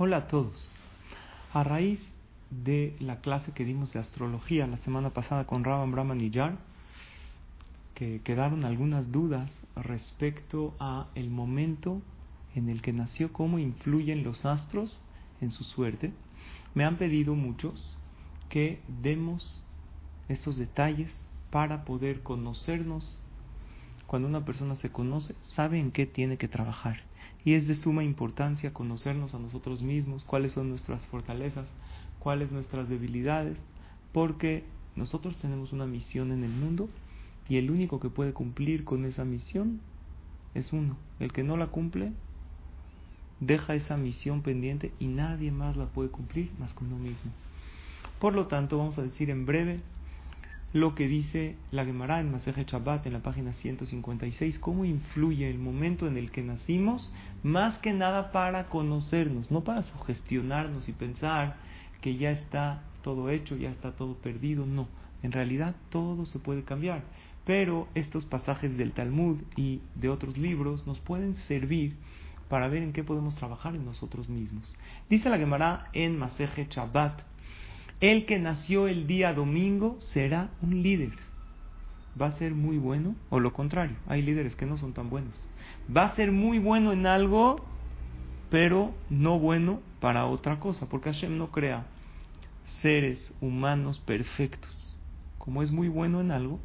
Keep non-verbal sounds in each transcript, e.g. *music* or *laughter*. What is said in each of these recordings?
Hola a todos. A raíz de la clase que dimos de astrología la semana pasada con Ravan Brahman y Yar, que quedaron algunas dudas respecto a el momento en el que nació, cómo influyen los astros en su suerte. Me han pedido muchos que demos estos detalles para poder conocernos. Cuando una persona se conoce, sabe en qué tiene que trabajar. Y es de suma importancia conocernos a nosotros mismos, cuáles son nuestras fortalezas, cuáles nuestras debilidades, porque nosotros tenemos una misión en el mundo y el único que puede cumplir con esa misión es uno. El que no la cumple deja esa misión pendiente y nadie más la puede cumplir más que uno mismo. Por lo tanto, vamos a decir en breve lo que dice la Gemara en Maseje Shabbat en la página 156, cómo influye el momento en el que nacimos, más que nada para conocernos, no para sugestionarnos y pensar que ya está todo hecho, ya está todo perdido, no, en realidad todo se puede cambiar, pero estos pasajes del Talmud y de otros libros nos pueden servir para ver en qué podemos trabajar en nosotros mismos. Dice la Gemara en Maseje Shabbat, el que nació el día domingo será un líder. Va a ser muy bueno, o lo contrario, hay líderes que no son tan buenos. Va a ser muy bueno en algo, pero no bueno para otra cosa, porque Hashem no crea seres humanos perfectos. Como es muy bueno en algo,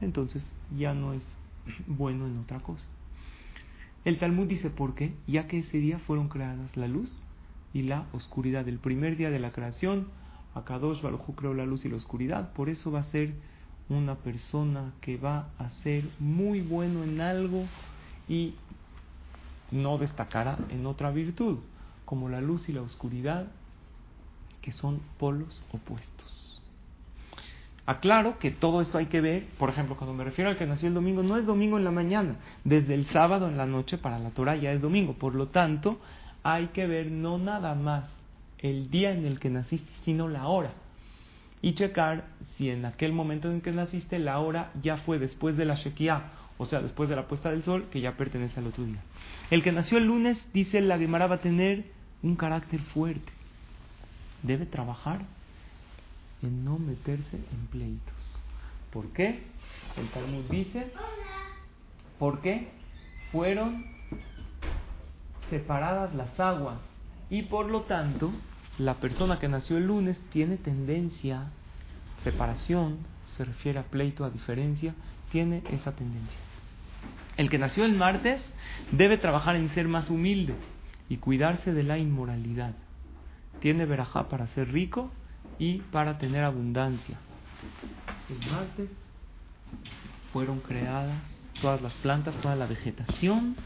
entonces ya no es *clears throat* bueno en otra cosa. El Talmud dice por qué, ya que ese día fueron creadas la luz y la oscuridad. El primer día de la creación, Akadosh Baruj creó la luz y la oscuridad, por eso va a ser una persona que va a ser muy bueno en algo y no destacará en otra virtud, como la luz y la oscuridad, que son polos opuestos. Aclaro que todo esto hay que ver, por ejemplo, cuando me refiero al que nació el domingo, no es domingo en la mañana, desde el sábado en la noche para la Torah ya es domingo, por lo tanto, hay que ver no nada más el día en el que naciste, sino la hora. Y checar si en aquel momento en que naciste la hora ya fue después de la Shekiah, o sea, después de la puesta del sol, que ya pertenece al otro día. El que nació el lunes, dice la Gemara, va a tener un carácter fuerte. Debe trabajar en no meterse en pleitos. ¿Por qué? El Talmud dice, porque fueron separadas las aguas y por lo tanto la persona que nació el lunes tiene tendencia, separación, se refiere a pleito, a diferencia, tiene esa tendencia. El que nació el martes debe trabajar en ser más humilde y cuidarse de la inmoralidad. Tiene verajá para ser rico y para tener abundancia. El martes fueron creadas todas las plantas, toda la vegetación.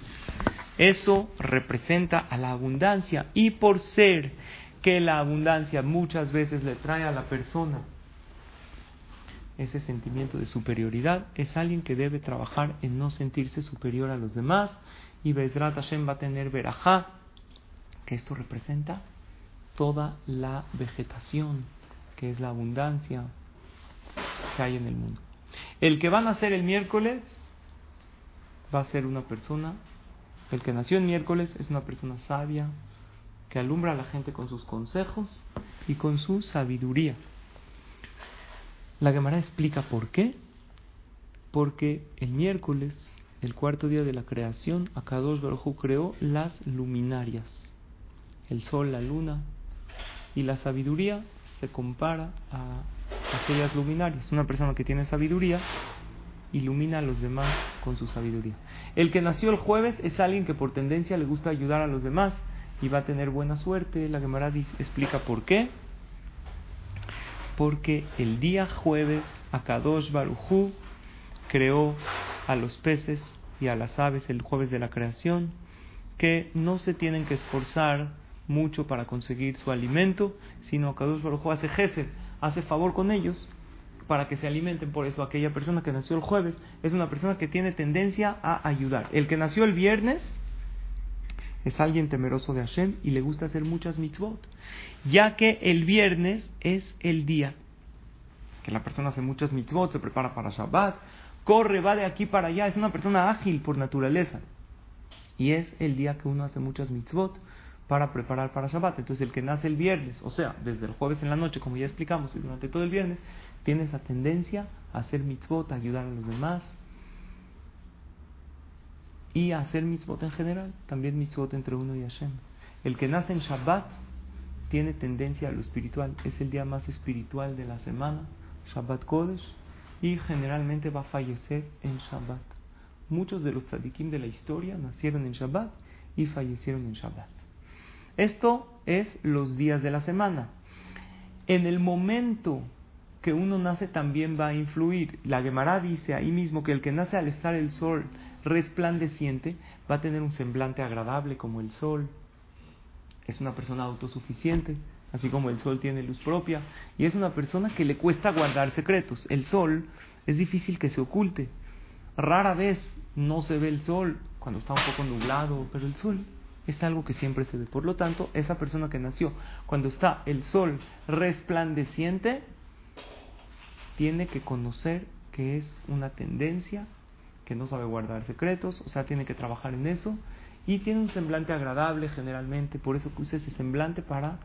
Eso representa a la abundancia y por ser que la abundancia muchas veces le trae a la persona ese sentimiento de superioridad, es alguien que debe trabajar en no sentirse superior a los demás y Bezrat Hashem va a tener verajá, que esto representa toda la vegetación, que es la abundancia que hay en el mundo. El que va a nacer el miércoles va a ser una persona, el que nació el miércoles es una persona sabia, que alumbra a la gente con sus consejos y con su sabiduría. La Gemara explica por qué. Porque el miércoles, el cuarto día de la creación, Akadosh Baruj creó las luminarias, el sol, la luna, y la sabiduría se compara a aquellas luminarias. Una persona que tiene sabiduría ilumina a los demás con su sabiduría. El que nació el jueves es alguien que por tendencia le gusta ayudar a los demás y va a tener buena suerte. La Gemara explica por qué. Porque el día jueves Akadosh Barujú creó a los peces y a las aves el jueves de la creación que no se tienen que esforzar mucho para conseguir su alimento, sino Kadosh Baruj hace jefe, hace favor con ellos para que se alimenten. Por eso aquella persona que nació el jueves es una persona que tiene tendencia a ayudar. El que nació el viernes es alguien temeroso de Hashem y le gusta hacer muchas mitzvot, ya que el viernes es el día que la persona hace muchas mitzvot, se prepara para Shabbat, corre, va de aquí para allá, es una persona ágil por naturaleza. Y es el día que uno hace muchas mitzvot para preparar para Shabbat. Entonces el que nace el viernes, o sea, desde el jueves en la noche, como ya explicamos, y durante todo el viernes, tiene esa tendencia a hacer mitzvot, a ayudar a los demás. Y hacer mitzvot en general, también mitzvot entre uno y Hashem. El que nace en Shabbat tiene tendencia a lo espiritual, es el día más espiritual de la semana, Shabbat Kodesh, y generalmente va a fallecer en Shabbat. Muchos de los tzadikim de la historia nacieron en Shabbat y fallecieron en Shabbat. Esto es los días de la semana. En el momento que uno nace también va a influir. La Gemara dice ahí mismo que el que nace al estar el sol resplandeciente va a tener un semblante agradable como el sol. Es una persona autosuficiente, así como el sol tiene luz propia. Y es una persona que le cuesta guardar secretos. El sol es difícil que se oculte. Rara vez no se ve el sol cuando está un poco nublado, pero el sol es algo que siempre se ve. Por lo tanto, esa persona que nació cuando está el sol resplandeciente, tiene que conocer que es una tendencia, que no sabe guardar secretos, o sea, tiene que trabajar en eso, y tiene un semblante agradable generalmente, por eso usa ese semblante para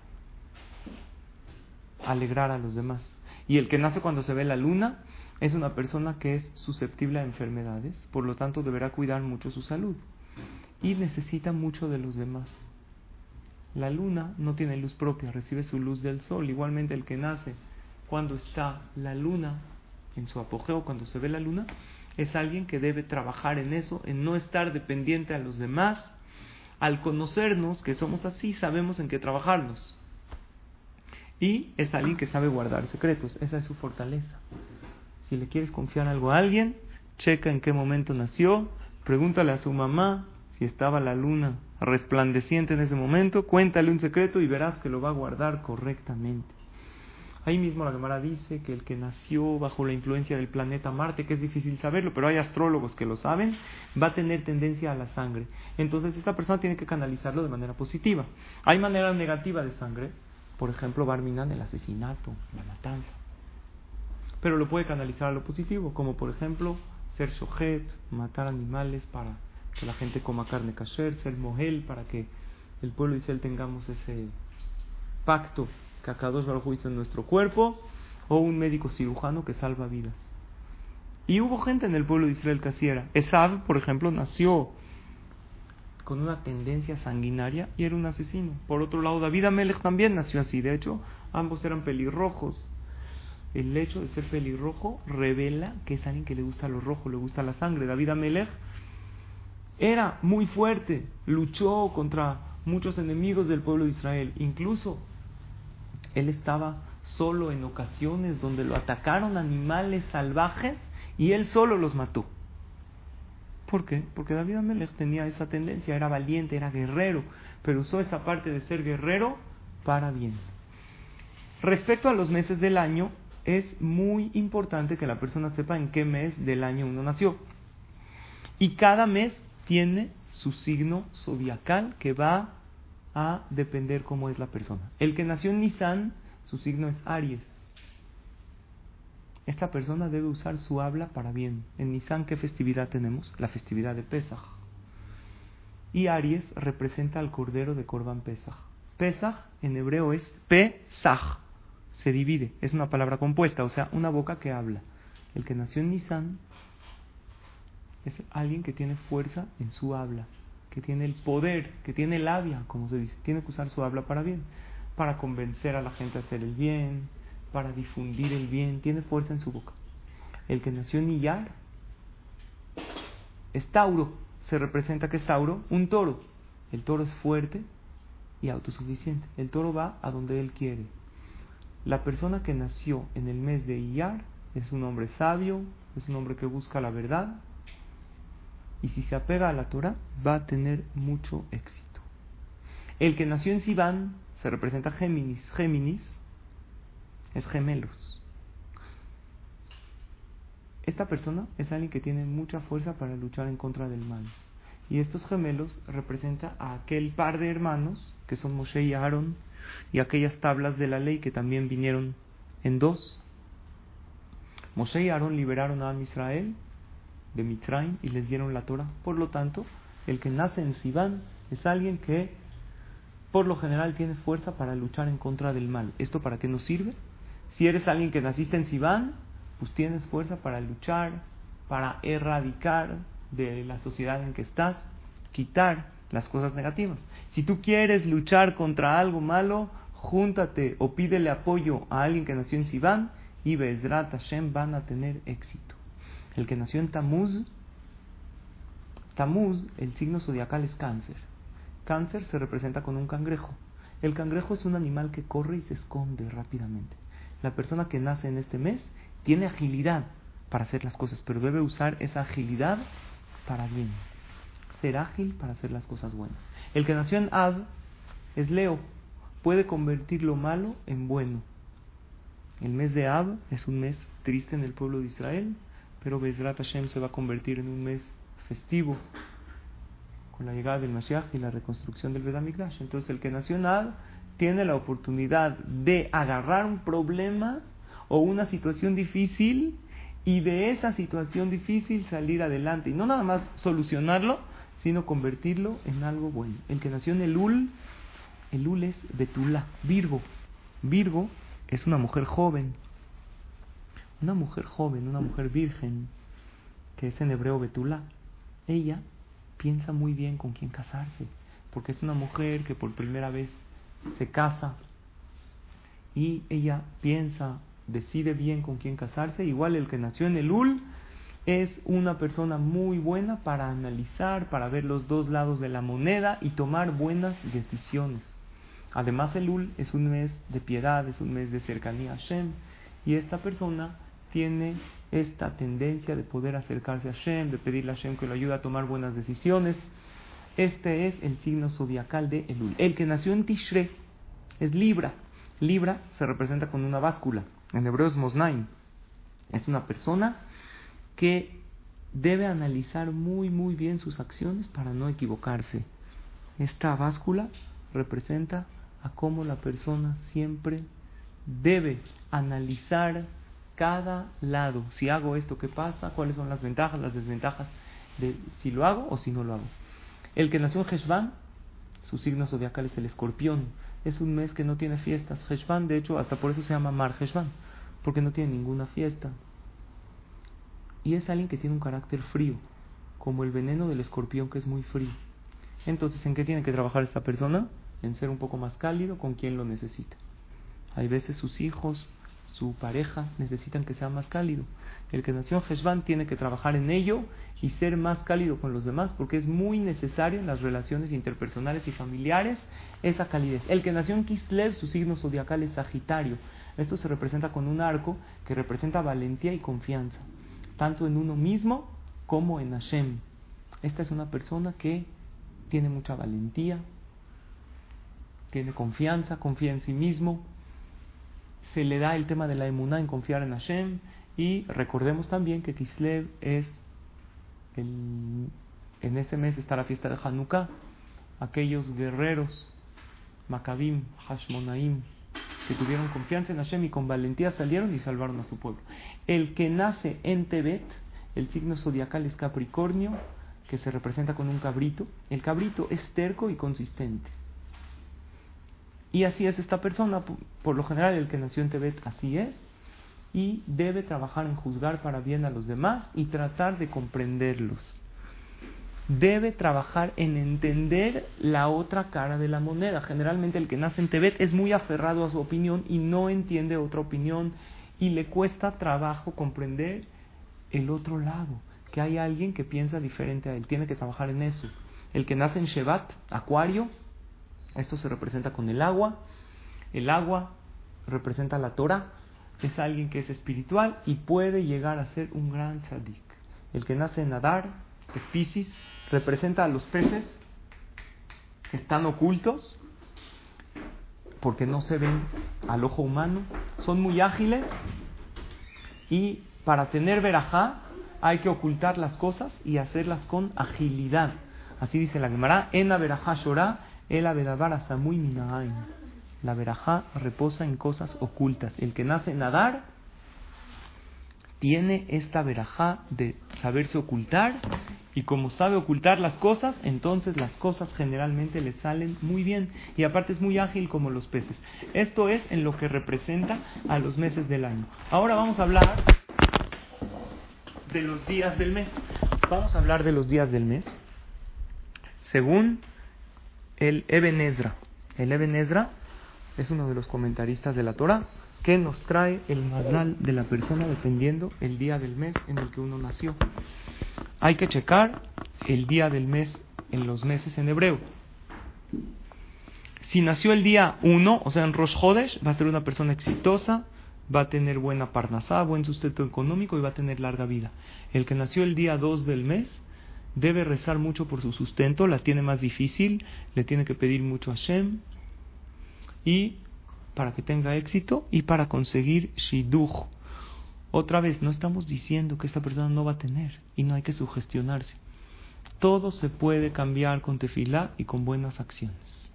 alegrar a los demás. Y el que nace cuando se ve la luna es una persona que es susceptible a enfermedades, por lo tanto deberá cuidar mucho su salud y necesita mucho de los demás. La luna no tiene luz propia, recibe su luz del sol. Igualmente el que nace cuando está la luna en su apogeo, cuando se ve la luna, es alguien que debe trabajar en eso, en no estar dependiente a los demás. Al conocernos que somos así, sabemos en qué trabajarnos. Y es alguien que sabe guardar secretos, esa es su fortaleza. Si le quieres confiar algo a alguien, checa en qué momento nació, pregúntale a su mamá si estaba la luna resplandeciente en ese momento, cuéntale un secreto y verás que lo va a guardar correctamente. Ahí mismo la Gemara dice que el que nació bajo la influencia del planeta Marte, que es difícil saberlo, pero hay astrólogos que lo saben, va a tener tendencia a la sangre. Entonces esta persona tiene que canalizarlo de manera positiva. Hay manera negativa de sangre, por ejemplo, Barminan, el asesinato, la matanza. Pero lo puede canalizar a lo positivo, como por ejemplo ser shohet, matar animales para que la gente coma carne kasher, ser mohel para que el pueblo de Israel tengamos ese pacto que acá dos hizo en nuestro cuerpo, o un médico cirujano que salva vidas. Y hubo gente en el pueblo de Israel que así era. Esab, por ejemplo, nació con una tendencia sanguinaria y era un asesino. Por otro lado, David Amelech también nació así. De hecho, ambos eran pelirrojos. El hecho de ser pelirrojo revela que es alguien que le gusta lo rojo, le gusta la sangre. David Amelech era muy fuerte, luchó contra muchos enemigos del pueblo de Israel. Incluso él estaba solo en ocasiones donde lo atacaron animales salvajes y él solo los mató. ¿Por qué? Porque David Amelech tenía esa tendencia, era valiente, era guerrero, pero usó esa parte de ser guerrero para bien. Respecto a los meses del año, es muy importante que la persona sepa en qué mes del año uno nació. Y cada mes tiene su signo zodiacal que va a depender cómo es la persona. El que nació en Nisan, su signo es Aries. Esta persona debe usar su habla para bien. En Nisan, ¿qué festividad tenemos? La festividad de Pesach. Y Aries representa al cordero de Corban Pesach. Pesach en hebreo es Pesach. Se divide, es una palabra compuesta, o sea, una boca que habla. El que nació en Nisan es alguien que tiene fuerza en su habla que tiene el poder, que tiene labia, como se dice, tiene que usar su habla para bien, para convencer a la gente a hacer el bien, para difundir el bien, tiene fuerza en su boca. El que nació en Iyar es Tauro, se representa que es Tauro, un toro. El toro es fuerte y autosuficiente. El toro va a donde él quiere. La persona que nació en el mes de Iyar es un hombre sabio, es un hombre que busca la verdad, y si se apega a la Torah va a tener mucho éxito. El que nació en Sivan se representa Géminis. Géminis es gemelos. Esta persona es alguien que tiene mucha fuerza para luchar en contra del mal. Y estos gemelos representan a aquel par de hermanos que son Moshe y Aaron y aquellas tablas de la ley que también vinieron en dos. Moshe y Aarón liberaron a Israel de Mitraim y les dieron la Torah. Por lo tanto, el que nace en Sivan es alguien que por lo general tiene fuerza para luchar en contra del mal. ¿Esto para qué nos sirve? Si eres alguien que naciste en Sivan, pues tienes fuerza para luchar, para erradicar de la sociedad en que estás, quitar las cosas negativas. Si tú quieres luchar contra algo malo, júntate o pídele apoyo a alguien que nació en Sivan y Bezrat Hashem van a tener éxito. El que nació en Tamuz, Tamuz, el signo zodiacal es cáncer. Cáncer se representa con un cangrejo. El cangrejo es un animal que corre y se esconde rápidamente. La persona que nace en este mes tiene agilidad para hacer las cosas, pero debe usar esa agilidad para bien. Ser ágil para hacer las cosas buenas. El que nació en Ab es Leo. Puede convertir lo malo en bueno. El mes de Ab es un mes triste en el pueblo de Israel, pero Bezrat Hashem se va a convertir en un mes festivo con la llegada del Mashiach y la reconstrucción del Vedamikdash. Entonces el que nació en Ab tiene la oportunidad de agarrar un problema o una situación difícil y de esa situación difícil salir adelante. Y no nada más solucionarlo, sino convertirlo en algo bueno. El que nació en el Ul, el Ul es Betula, Virgo. Virgo es una mujer joven. Una mujer joven, una mujer virgen, que es en hebreo Betula. Ella piensa muy bien con quién casarse, porque es una mujer que por primera vez se casa y ella piensa decide bien con quién casarse. Igual el que nació en el UL es una persona muy buena para analizar, para ver los dos lados de la moneda y tomar buenas decisiones. Además el UL es un mes de piedad, es un mes de cercanía a Hashem y esta persona tiene esta tendencia de poder acercarse a Hashem, de pedirle a Hashem que lo ayude a tomar buenas decisiones. Este es el signo zodiacal de Elul. El que nació en Tishre es Libra. Libra se representa con una báscula en hebreo es Mosnaim, es una persona que debe analizar muy muy bien sus acciones para no equivocarse. Esta báscula representa a cómo la persona siempre debe analizar cada lado. Si hago esto, ¿qué pasa? ¿Cuáles son las ventajas, las desventajas de si lo hago o si no lo hago? El que nació en Heshvan, su signo zodiacal es el escorpión. Es un mes que no tiene fiestas. Heshvan, de hecho, hasta por eso se llama Mar Heshvan porque no tiene ninguna fiesta. Y es alguien que tiene un carácter frío, como el veneno del escorpión que es muy frío. Entonces, ¿en qué tiene que trabajar esta persona? En ser un poco más cálido con quien lo necesita. Hay veces sus hijos, su pareja necesitan que sea más cálido. El que nació en Heshvan tiene que trabajar en ello y ser más cálido con los demás porque es muy necesario en las relaciones interpersonales y familiares esa calidez. El que nació en Kislev, su signo zodiacal es Sagitario. Esto se representa con un arco que representa valentía y confianza, tanto en uno mismo como en Hashem. Esta es una persona que tiene mucha valentía, tiene confianza, confía en sí mismo, se le da el tema de la emuná en confiar en Hashem y recordemos también que Kislev es en ese mes está la fiesta de Hanukkah, aquellos guerreros Maccabim, Hashmonaim, que tuvieron confianza en Hashem y con valentía salieron y salvaron a su pueblo. El que nace en Tebet, el signo zodiacal es Capricornio, que se representa con un cabrito. El cabrito es terco y consistente. Y así es esta persona, por lo general el que nació en Tebet así es, y debe trabajar en juzgar para bien a los demás y tratar de comprenderlos debe trabajar en entender la otra cara de la moneda. Generalmente el que nace en Tebet es muy aferrado a su opinión y no entiende otra opinión y le cuesta trabajo comprender el otro lado, que hay alguien que piensa diferente a él, tiene que trabajar en eso. El que nace en Shevat, Acuario, esto se representa con el agua, el agua representa la Torah, es alguien que es espiritual y puede llegar a ser un gran tzadik. El que nace en Adar, es representa a los peces que están ocultos, porque no se ven al ojo humano, son muy ágiles y para tener verajá hay que ocultar las cosas y hacerlas con agilidad. Así dice la Gemara, en la verajá shorá, el muy minaim. La verajá reposa en cosas ocultas. El que nace nadar tiene esta verajá de saberse ocultar y como sabe ocultar las cosas, entonces las cosas generalmente le salen muy bien y aparte es muy ágil como los peces. Esto es en lo que representa a los meses del año. Ahora vamos a hablar de los días del mes. Vamos a hablar de los días del mes según el Eben Ezra. El Eben Ezra es uno de los comentaristas de la Torah que nos trae el mazal de la persona defendiendo el día del mes en el que uno nació. Hay que checar el día del mes en los meses en hebreo. Si nació el día 1, o sea, en Rosh Hodesh, va a ser una persona exitosa, va a tener buena parnasá, buen sustento económico y va a tener larga vida. El que nació el día 2 del mes debe rezar mucho por su sustento, la tiene más difícil, le tiene que pedir mucho a Hashem y para que tenga éxito y para conseguir shiduch. Otra vez, no estamos diciendo que esta persona no va a tener y no hay que sugestionarse. Todo se puede cambiar con tefilá y con buenas acciones.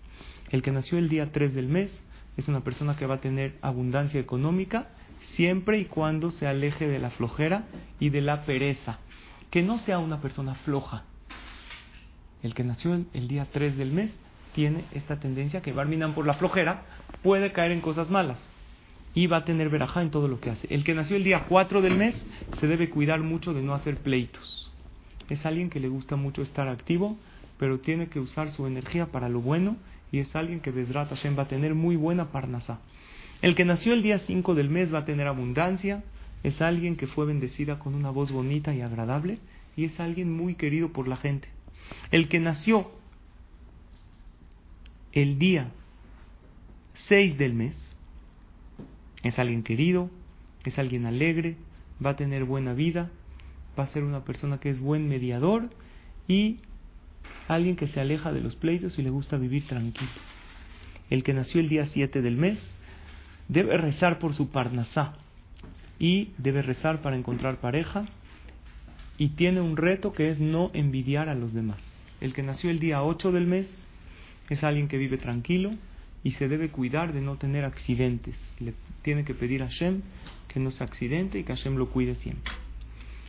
El que nació el día 3 del mes es una persona que va a tener abundancia económica siempre y cuando se aleje de la flojera y de la pereza. Que no sea una persona floja. El que nació el día 3 del mes tiene esta tendencia que Barminan por la flojera puede caer en cosas malas y va a tener verajá en todo lo que hace. El que nació el día 4 del mes se debe cuidar mucho de no hacer pleitos. Es alguien que le gusta mucho estar activo, pero tiene que usar su energía para lo bueno y es alguien que Bezrat Hashem va a tener muy buena parnasá. El que nació el día 5 del mes va a tener abundancia, es alguien que fue bendecida con una voz bonita y agradable y es alguien muy querido por la gente. El que nació el día 6 del mes, es alguien querido, es alguien alegre, va a tener buena vida, va a ser una persona que es buen mediador y alguien que se aleja de los pleitos y le gusta vivir tranquilo. El que nació el día 7 del mes debe rezar por su parnasá y debe rezar para encontrar pareja y tiene un reto que es no envidiar a los demás. El que nació el día 8 del mes es alguien que vive tranquilo y se debe cuidar de no tener accidentes. Le tiene que pedir a Hashem que no se accidente y que Hashem lo cuide siempre.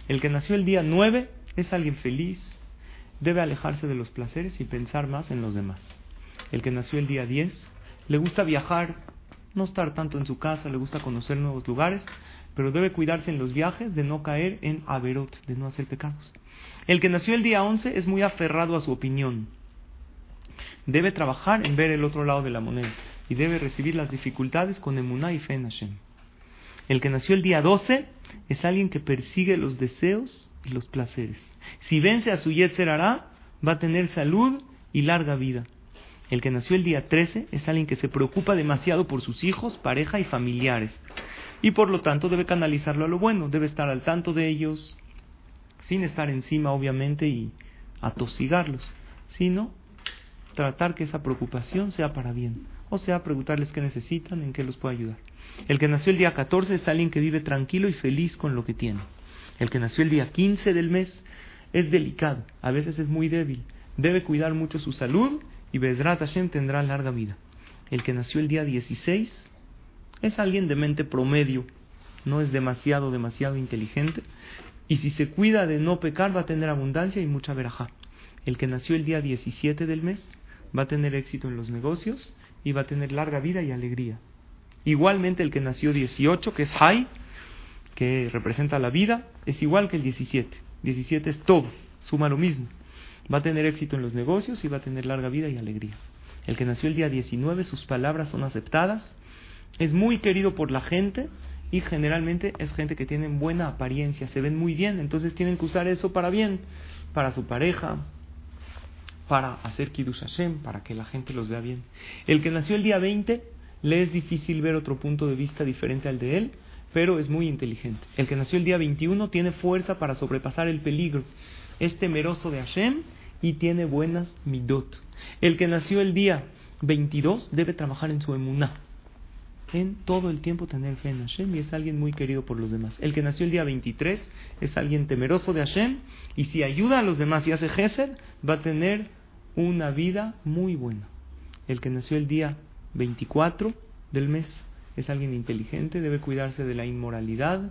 El que nació el día 9 es alguien feliz, debe alejarse de los placeres y pensar más en los demás. El que nació el día 10 le gusta viajar, no estar tanto en su casa, le gusta conocer nuevos lugares, pero debe cuidarse en los viajes de no caer en averot, de no hacer pecados. El que nació el día 11 es muy aferrado a su opinión, debe trabajar en ver el otro lado de la moneda y debe recibir las dificultades con emuná y fe. El que nació el día 12 es alguien que persigue los deseos y los placeres. Si vence a su Yetzer Hará, va a tener salud y larga vida. El que nació el día 13 es alguien que se preocupa demasiado por sus hijos, pareja y familiares. Y por lo tanto debe canalizarlo a lo bueno, debe estar al tanto de ellos, sin estar encima obviamente y atosigarlos, sino tratar que esa preocupación sea para bien. O sea, preguntarles qué necesitan, en qué los puedo ayudar. El que nació el día 14 es alguien que vive tranquilo y feliz con lo que tiene. El que nació el día 15 del mes es delicado, a veces es muy débil. Debe cuidar mucho su salud y Bezrat Hashem tendrá larga vida. El que nació el día 16 es alguien de mente promedio, no es demasiado, demasiado inteligente. Y si se cuida de no pecar, va a tener abundancia y mucha verajá. El que nació el día 17 del mes va a tener éxito en los negocios y va a tener larga vida y alegría. Igualmente el que nació 18, que es Hay, que representa la vida, es igual que el 17. 17 es todo, suma lo mismo. Va a tener éxito en los negocios y va a tener larga vida y alegría. El que nació el día 19, sus palabras son aceptadas, es muy querido por la gente y generalmente es gente que tiene buena apariencia, se ven muy bien, entonces tienen que usar eso para bien, para su pareja, para hacer Kiddush Hashem, para que la gente los vea bien. El que nació el día 20, le es difícil ver otro punto de vista diferente al de él, pero es muy inteligente. El que nació el día 21 tiene fuerza para sobrepasar el peligro, es temeroso de Hashem y tiene buenas midot. El que nació el día 22 debe trabajar en su emuná. En todo el tiempo tener fe en Hashem y es alguien muy querido por los demás. El que nació el día 23 es alguien temeroso de Hashem y si ayuda a los demás y hace gesed, va a tener una vida muy buena. El que nació el día 24 del mes es alguien inteligente, debe cuidarse de la inmoralidad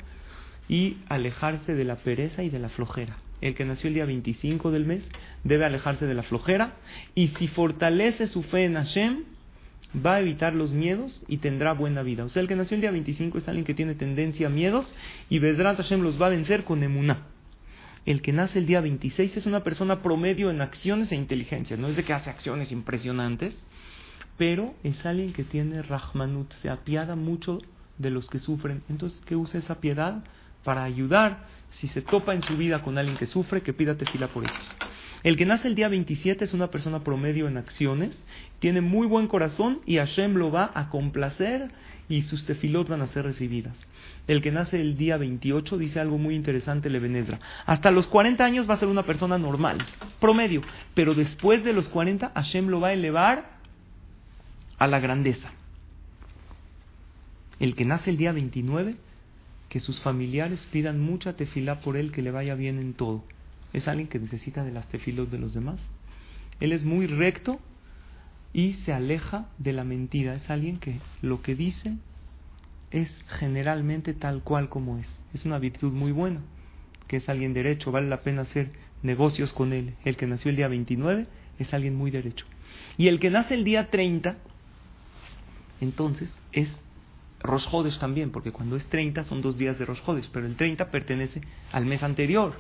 y alejarse de la pereza y de la flojera. El que nació el día 25 del mes debe alejarse de la flojera y si fortalece su fe en Hashem, va a evitar los miedos y tendrá buena vida. O sea, el que nació el día 25 es alguien que tiene tendencia a miedos y Bedrat Hashem los va a vencer con emuná. El que nace el día 26 es una persona promedio en acciones e inteligencia. No es de que hace acciones impresionantes, pero es alguien que tiene Rahmanut, se apiada mucho de los que sufren. Entonces, que use esa piedad para ayudar. Si se topa en su vida con alguien que sufre, que pida tefila por ellos. El que nace el día 27 es una persona promedio en acciones, tiene muy buen corazón y Hashem lo va a complacer y sus tefilot van a ser recibidas. El que nace el día 28 dice algo muy interesante Lebenezra. Hasta los 40 años va a ser una persona normal, promedio, pero después de los 40 Hashem lo va a elevar a la grandeza. El que nace el día 29, que sus familiares pidan mucha tefilá por él, que le vaya bien en todo. Es alguien que necesita de las tefilos de los demás. Él es muy recto y se aleja de la mentira. Es alguien que lo que dice es generalmente tal cual como es. Es una virtud muy buena, que es alguien derecho, vale la pena hacer negocios con él. El que nació el día 29 es alguien muy derecho. Y el que nace el día 30 entonces es Rosh también, porque cuando es 30 son dos días de Rosh pero el 30 pertenece al mes anterior.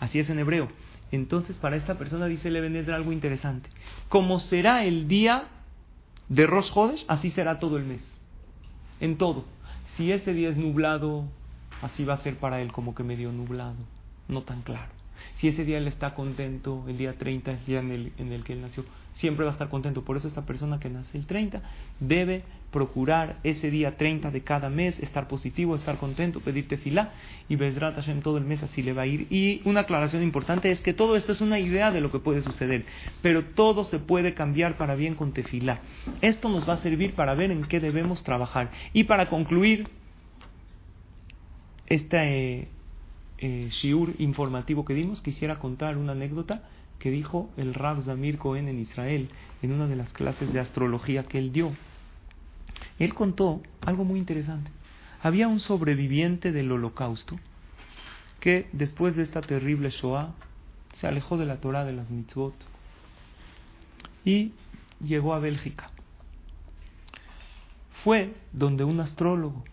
Así es en hebreo. Entonces, para esta persona dice Levenedra algo interesante. Como será el día de Rosh así será todo el mes. En todo. Si ese día es nublado, así va a ser para él como que medio nublado, no tan claro. Si ese día él está contento, el día 30 es el día en el, en el que él nació, siempre va a estar contento. Por eso esta persona que nace el 30 debe procurar ese día 30 de cada mes, estar positivo, estar contento, pedir tefilá y Bezrat Hashem todo el mes así le va a ir. Y una aclaración importante es que todo esto es una idea de lo que puede suceder, pero todo se puede cambiar para bien con tefilá. Esto nos va a servir para ver en qué debemos trabajar. Y para concluir este eh, shiur informativo que dimos, quisiera contar una anécdota que dijo el Rav Zamir Cohen en Israel en una de las clases de astrología que él dio. Él contó algo muy interesante. Había un sobreviviente del holocausto que después de esta terrible Shoah se alejó de la Torah de las mitzvot y llegó a Bélgica. Fue donde un astrólogo,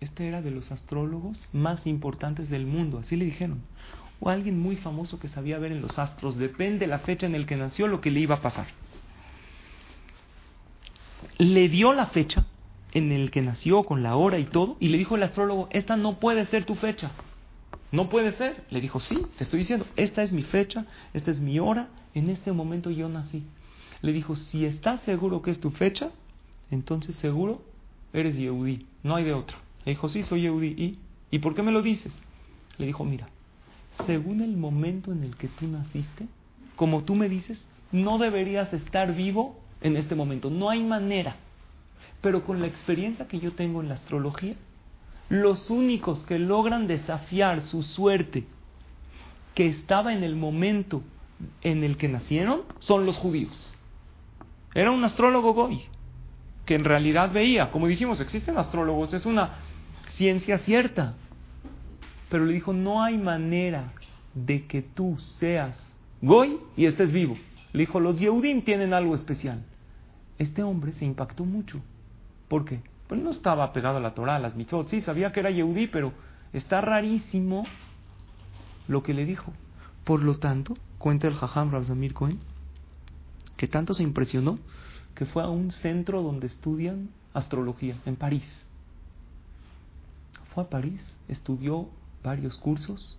este era de los astrólogos más importantes del mundo, así le dijeron, o alguien muy famoso que sabía ver en los astros, depende la fecha en el que nació, lo que le iba a pasar. Le dio la fecha en el que nació, con la hora y todo, y le dijo el astrólogo, esta no puede ser tu fecha. No puede ser. Le dijo, sí, te estoy diciendo, esta es mi fecha, esta es mi hora, en este momento yo nací. Le dijo, si estás seguro que es tu fecha, entonces seguro eres Yehudi, no hay de otra. Le dijo, sí, soy Yehudi. ¿Y? ¿Y por qué me lo dices? Le dijo, mira, según el momento en el que tú naciste, como tú me dices, no deberías estar vivo en este momento. No hay manera. Pero con la experiencia que yo tengo en la astrología, los únicos que logran desafiar su suerte que estaba en el momento en el que nacieron son los judíos. Era un astrólogo Goy, que en realidad veía, como dijimos, existen astrólogos, es una ciencia cierta, pero le dijo, no hay manera de que tú seas Goy y estés vivo. Le dijo, los Yehudim tienen algo especial. Este hombre se impactó mucho. ¿Por qué? Pues no estaba pegado a la Torah, a las mitzvot. Sí, sabía que era Yehudí, pero está rarísimo lo que le dijo. Por lo tanto, cuenta el Jajam Razamir Cohen, que tanto se impresionó que fue a un centro donde estudian astrología, en París. Fue a París, estudió varios cursos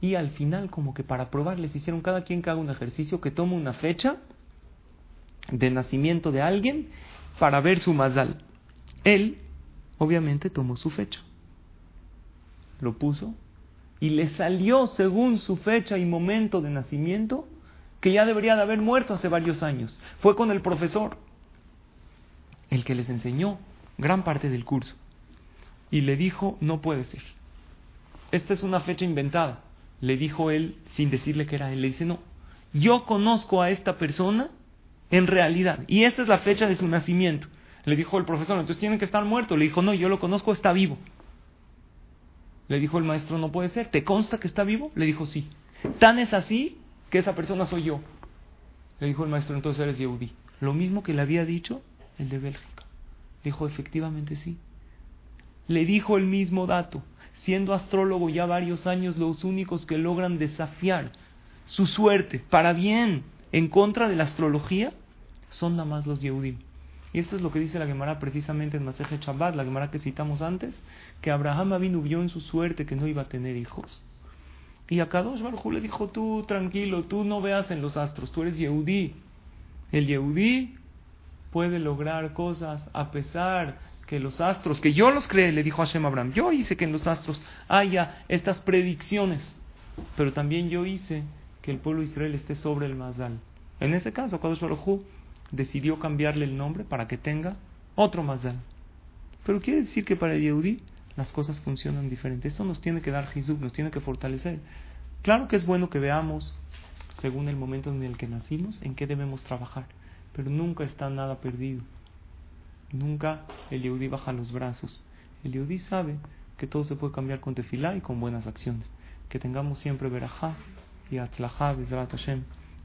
y al final como que para probar les hicieron cada quien que haga un ejercicio que tome una fecha de nacimiento de alguien para ver su mazal. Él obviamente tomó su fecha, lo puso y le salió según su fecha y momento de nacimiento que ya debería de haber muerto hace varios años. Fue con el profesor el que les enseñó gran parte del curso. Y le dijo, no puede ser. Esta es una fecha inventada. Le dijo él sin decirle que era él. Le dice, no, yo conozco a esta persona en realidad. Y esta es la fecha de su nacimiento. Le dijo el profesor, entonces tienen que estar muertos. Le dijo, no, yo lo conozco, está vivo. Le dijo el maestro, no puede ser. ¿Te consta que está vivo? Le dijo, sí. Tan es así que esa persona soy yo. Le dijo el maestro, entonces eres Yehudi. Lo mismo que le había dicho el de Bélgica. Dijo, efectivamente sí. Le dijo el mismo dato. Siendo astrólogo ya varios años, los únicos que logran desafiar su suerte para bien en contra de la astrología son nada más los Yehudim. Y esto es lo que dice la Gemara precisamente en Maseje Shabbat, la Gemara que citamos antes, que Abraham Avinu vio en su suerte que no iba a tener hijos. Y a Kadosh Baruj le dijo, tú tranquilo, tú no veas en los astros, tú eres Yehudí. El Yehudí puede lograr cosas a pesar que los astros, que yo los creé, le dijo Hashem Abraham, yo hice que en los astros haya estas predicciones, pero también yo hice que el pueblo de Israel esté sobre el Mazal. En ese caso, Kadosh Baruj decidió cambiarle el nombre para que tenga otro Mazal. Pero quiere decir que para Yehudi las cosas funcionan diferente. Esto nos tiene que dar Jesús, nos tiene que fortalecer. Claro que es bueno que veamos, según el momento en el que nacimos, en qué debemos trabajar, pero nunca está nada perdido. Nunca el Yehudi baja los brazos. El Yehudi sabe que todo se puede cambiar con tefilá y con buenas acciones. Que tengamos siempre verajá y atzlajá, Hashem,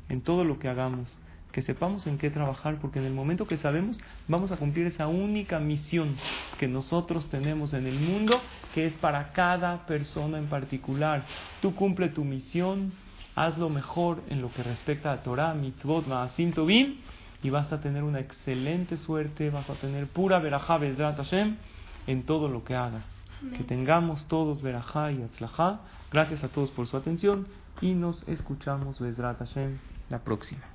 en todo lo que hagamos que sepamos en qué trabajar, porque en el momento que sabemos vamos a cumplir esa única misión que nosotros tenemos en el mundo, que es para cada persona en particular. Tú cumple tu misión, haz lo mejor en lo que respecta a Torah, mitzvot, maasim tovim, y vas a tener una excelente suerte, vas a tener pura verajá, bezrat Hashem, en todo lo que hagas. Que tengamos todos verajá y atzlajá. Gracias a todos por su atención y nos escuchamos, bezrat Hashem, la próxima.